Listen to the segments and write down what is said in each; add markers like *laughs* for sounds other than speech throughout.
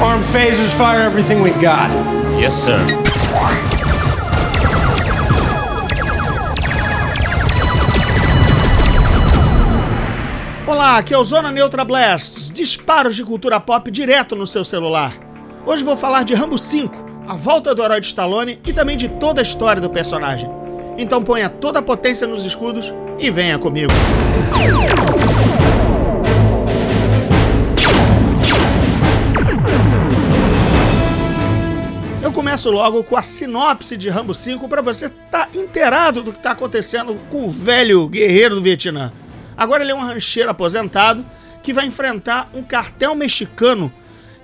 Arm phasers, fire everything we've got. Yes, sir. Olá, aqui é o Zona Neutra Blast, disparos de cultura pop direto no seu celular. Hoje vou falar de Rambo 5, a volta do herói de Stallone e também de toda a história do personagem. Então ponha toda a potência nos escudos e venha comigo. Começo logo com a sinopse de Rambo 5 para você estar tá inteirado do que está acontecendo com o velho guerreiro do Vietnã. Agora ele é um rancheiro aposentado que vai enfrentar um cartel mexicano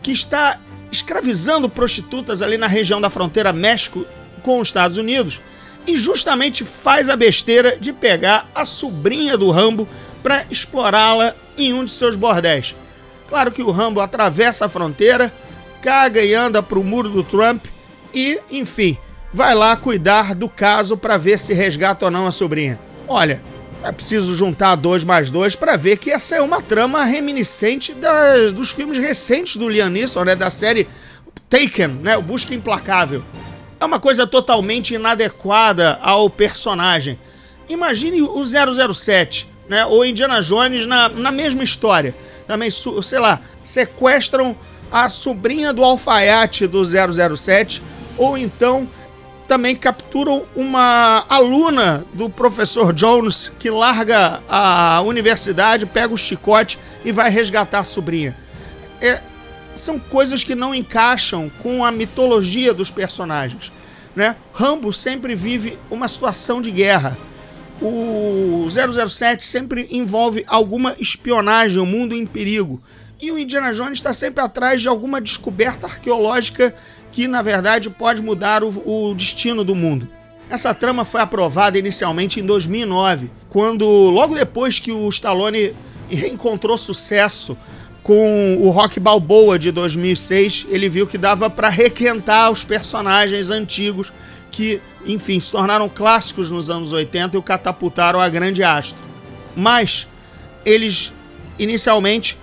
que está escravizando prostitutas ali na região da fronteira México com os Estados Unidos e justamente faz a besteira de pegar a sobrinha do Rambo para explorá-la em um de seus bordéis. Claro que o Rambo atravessa a fronteira, caga e anda para o muro do Trump e, enfim, vai lá cuidar do caso para ver se resgata ou não a sobrinha. Olha, é preciso juntar dois mais dois para ver que essa é uma trama reminiscente das, dos filmes recentes do Liam Neeson, né? Da série Taken, né? O Busca Implacável. É uma coisa totalmente inadequada ao personagem. Imagine o 007, né? Ou Indiana Jones na, na mesma história. Também, sei lá, sequestram a sobrinha do alfaiate do 007, ou então também capturam uma aluna do professor Jones que larga a universidade, pega o chicote e vai resgatar a sobrinha. É, são coisas que não encaixam com a mitologia dos personagens. Né? Rambo sempre vive uma situação de guerra. O 007 sempre envolve alguma espionagem, o mundo em perigo. E o Indiana Jones está sempre atrás de alguma descoberta arqueológica que na verdade pode mudar o, o destino do mundo. Essa trama foi aprovada inicialmente em 2009, quando logo depois que o Stallone encontrou sucesso com o Rock Balboa de 2006, ele viu que dava para requentar os personagens antigos que, enfim, se tornaram clássicos nos anos 80 e o catapultaram a grande astro. Mas eles inicialmente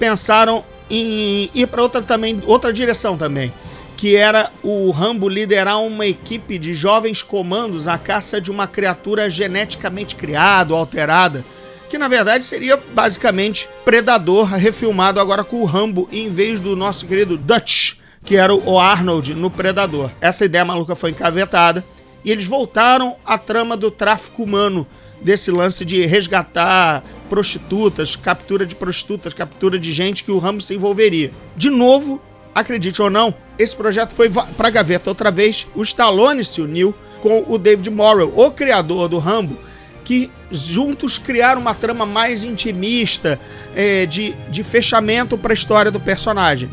pensaram em ir para outra também, outra direção também que era o Rambo liderar uma equipe de jovens comandos à caça de uma criatura geneticamente criada ou alterada, que na verdade seria basicamente Predador refilmado agora com o Rambo em vez do nosso querido Dutch, que era o Arnold no Predador. Essa ideia maluca foi encavetada e eles voltaram à trama do tráfico humano, desse lance de resgatar prostitutas, captura de prostitutas, captura de gente que o Rambo se envolveria. De novo, acredite ou não, esse projeto foi para gaveta outra vez. O Stallone se uniu com o David Morrell, o criador do Rambo, que juntos criaram uma trama mais intimista, é, de, de fechamento para a história do personagem.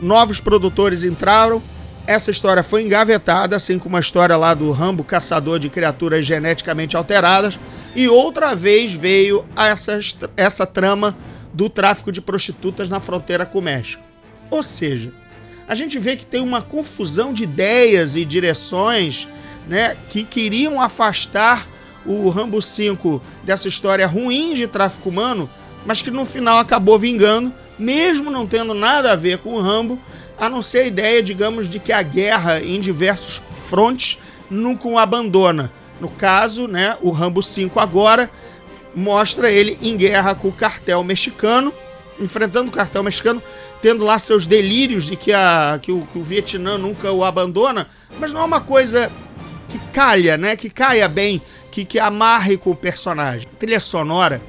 Novos produtores entraram, essa história foi engavetada, assim como a história lá do Rambo, caçador de criaturas geneticamente alteradas, e outra vez veio essa, essa trama do tráfico de prostitutas na fronteira com o México. Ou seja, a gente vê que tem uma confusão de ideias e direções né, que queriam afastar o Rambo 5 dessa história ruim de tráfico humano, mas que no final acabou vingando, mesmo não tendo nada a ver com o Rambo, a não ser a ideia, digamos, de que a guerra em diversos frontes nunca o abandona. No caso, né, o Rambo 5 agora mostra ele em guerra com o cartel mexicano, enfrentando o cartel mexicano, tendo lá seus delírios de que, a, que, o, que o Vietnã nunca o abandona, mas não é uma coisa que calha, né? Que caia bem, que, que amarre com o personagem. A trilha sonora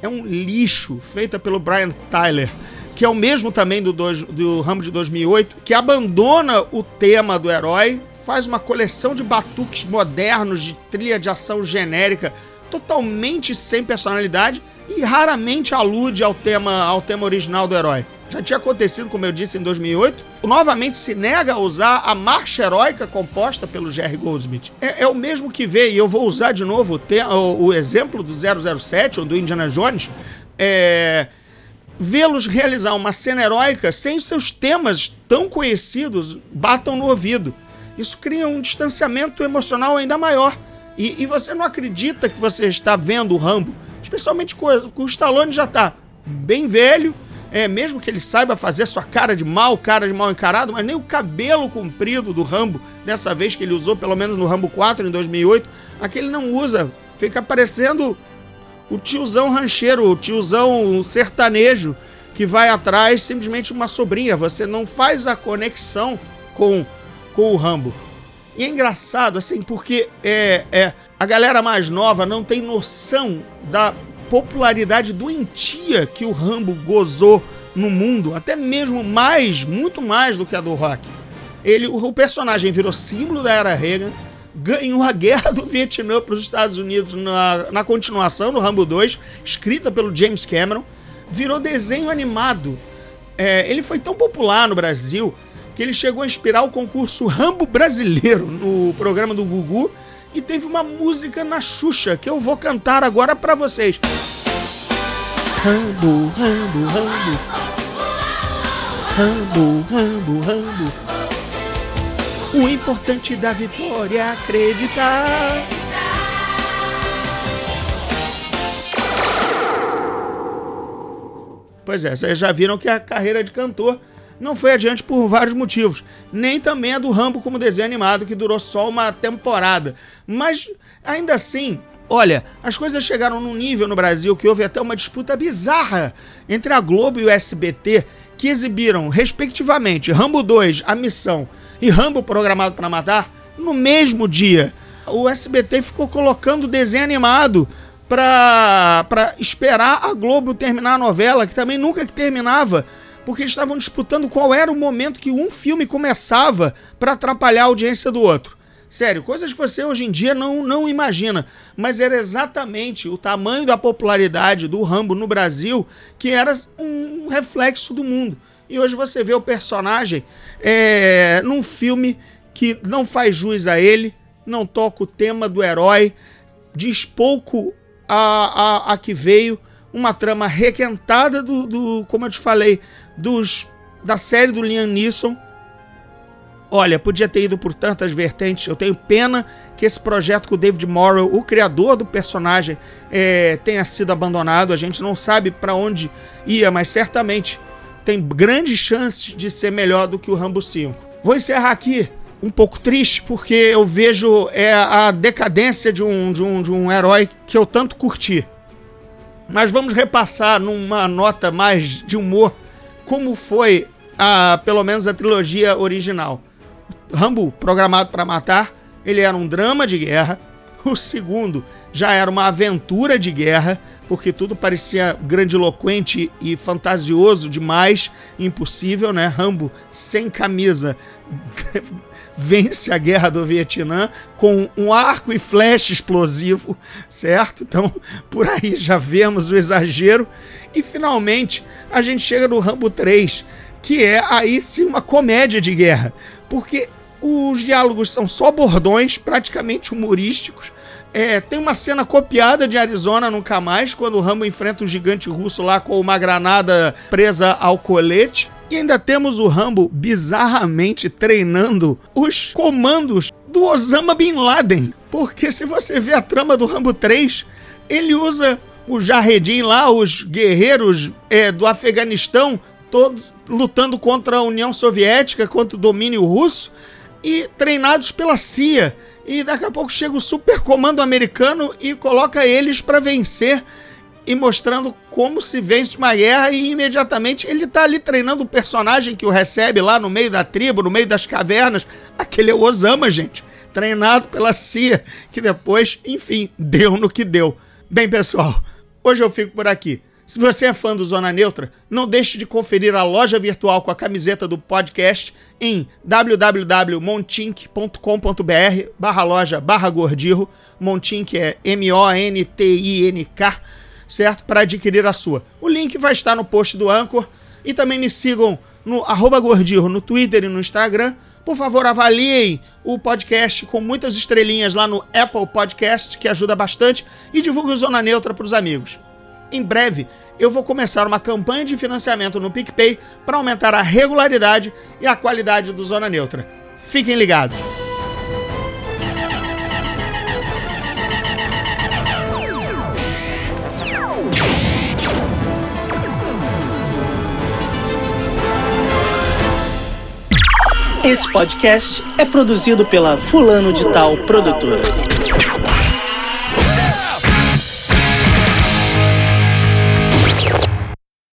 é um lixo feita pelo Brian Tyler, que é o mesmo também do, do, do Rambo de 2008, que abandona o tema do herói, faz uma coleção de batuques modernos de trilha de ação genérica, totalmente sem personalidade e raramente alude ao tema, ao tema original do herói. Já tinha acontecido, como eu disse, em 2008. Novamente se nega a usar a marcha heróica composta pelo Jerry Goldsmith. É, é o mesmo que vê, e eu vou usar de novo o, o, o exemplo do 007 ou do Indiana Jones. É, Vê-los realizar uma cena heróica sem seus temas tão conhecidos batam no ouvido. Isso cria um distanciamento emocional ainda maior. E, e você não acredita que você está vendo o Rambo, especialmente com, com o Stallone já está bem velho é, mesmo que ele saiba fazer sua cara de mal, cara de mal encarado, mas nem o cabelo comprido do Rambo, dessa vez que ele usou, pelo menos no Rambo 4 em 2008, aquele não usa. Fica parecendo o tiozão rancheiro, o tiozão sertanejo que vai atrás simplesmente uma sobrinha. Você não faz a conexão com, com o Rambo. E é engraçado, assim, porque é, é, a galera mais nova não tem noção da popularidade doentia que o Rambo gozou no mundo, até mesmo mais, muito mais do que a do Rock. Ele, o personagem virou símbolo da era Reagan, ganhou a guerra do Vietnã para os Estados Unidos na, na continuação, no Rambo 2, escrita pelo James Cameron, virou desenho animado. É, ele foi tão popular no Brasil que ele chegou a inspirar o concurso Rambo Brasileiro no programa do Gugu e teve uma música na Xuxa que eu vou cantar agora para vocês. Rambo, Rambo, Rambo. Rambo, Rambo, Rambo. O importante da vitória é acreditar. Pois é, vocês já viram que a carreira de cantor não foi adiante por vários motivos. Nem também a do Rambo como desenho animado, que durou só uma temporada. Mas, ainda assim, olha, as coisas chegaram num nível no Brasil que houve até uma disputa bizarra entre a Globo e o SBT, que exibiram, respectivamente, Rambo 2, A Missão, e Rambo Programado para Matar, no mesmo dia. O SBT ficou colocando desenho animado para esperar a Globo terminar a novela, que também nunca terminava porque eles estavam disputando qual era o momento que um filme começava para atrapalhar a audiência do outro. Sério, coisas que você hoje em dia não, não imagina. Mas era exatamente o tamanho da popularidade do Rambo no Brasil que era um reflexo do mundo. E hoje você vê o personagem é, num filme que não faz jus a ele, não toca o tema do herói, diz pouco a, a, a que veio, uma trama requentada do, do, como eu te falei, dos da série do Liam Neeson. Olha, podia ter ido por tantas vertentes. Eu tenho pena que esse projeto com o David Morrow, o criador do personagem, é, tenha sido abandonado. A gente não sabe para onde ia, mas certamente tem grandes chances de ser melhor do que o Rambo 5. Vou encerrar aqui um pouco triste porque eu vejo é, a decadência de um, de, um, de um herói que eu tanto curti. Mas vamos repassar numa nota mais de humor como foi a, pelo menos a trilogia original. Rambo, programado para matar, ele era um drama de guerra. O segundo já era uma aventura de guerra, porque tudo parecia grandiloquente e fantasioso demais, impossível, né? Rambo sem camisa *laughs* vence a guerra do Vietnã com um arco e flecha explosivo, certo? Então, por aí já vemos o exagero. E finalmente, a gente chega no Rambo 3, que é aí sim uma comédia de guerra, porque os diálogos são só bordões, praticamente humorísticos. É, tem uma cena copiada de Arizona Nunca Mais, quando o Rambo enfrenta o gigante russo lá com uma granada presa ao colete. E ainda temos o Rambo bizarramente treinando os comandos do Osama Bin Laden. Porque se você vê a trama do Rambo 3, ele usa o Jarredin lá, os guerreiros é, do Afeganistão, todos lutando contra a União Soviética, contra o domínio russo, e treinados pela CIA. E daqui a pouco chega o super comando americano e coloca eles para vencer e mostrando como se vence uma guerra e imediatamente ele tá ali treinando o personagem que o recebe lá no meio da tribo, no meio das cavernas. Aquele é o Osama, gente. Treinado pela CIA, que depois, enfim, deu no que deu. Bem, pessoal, hoje eu fico por aqui. Se você é fã do Zona Neutra, não deixe de conferir a loja virtual com a camiseta do podcast em www.montink.com.br barra loja barra gordirro. Montink é M-O-N-T-I-N-K certo? Para adquirir a sua. O link vai estar no post do Anchor e também me sigam no arroba Gordirro no Twitter e no Instagram. Por favor, avaliem o podcast com muitas estrelinhas lá no Apple Podcast, que ajuda bastante, e divulgue o Zona Neutra para os amigos. Em breve, eu vou começar uma campanha de financiamento no PicPay para aumentar a regularidade e a qualidade do Zona Neutra. Fiquem ligados! Esse podcast é produzido pela Fulano de Tal Produtora.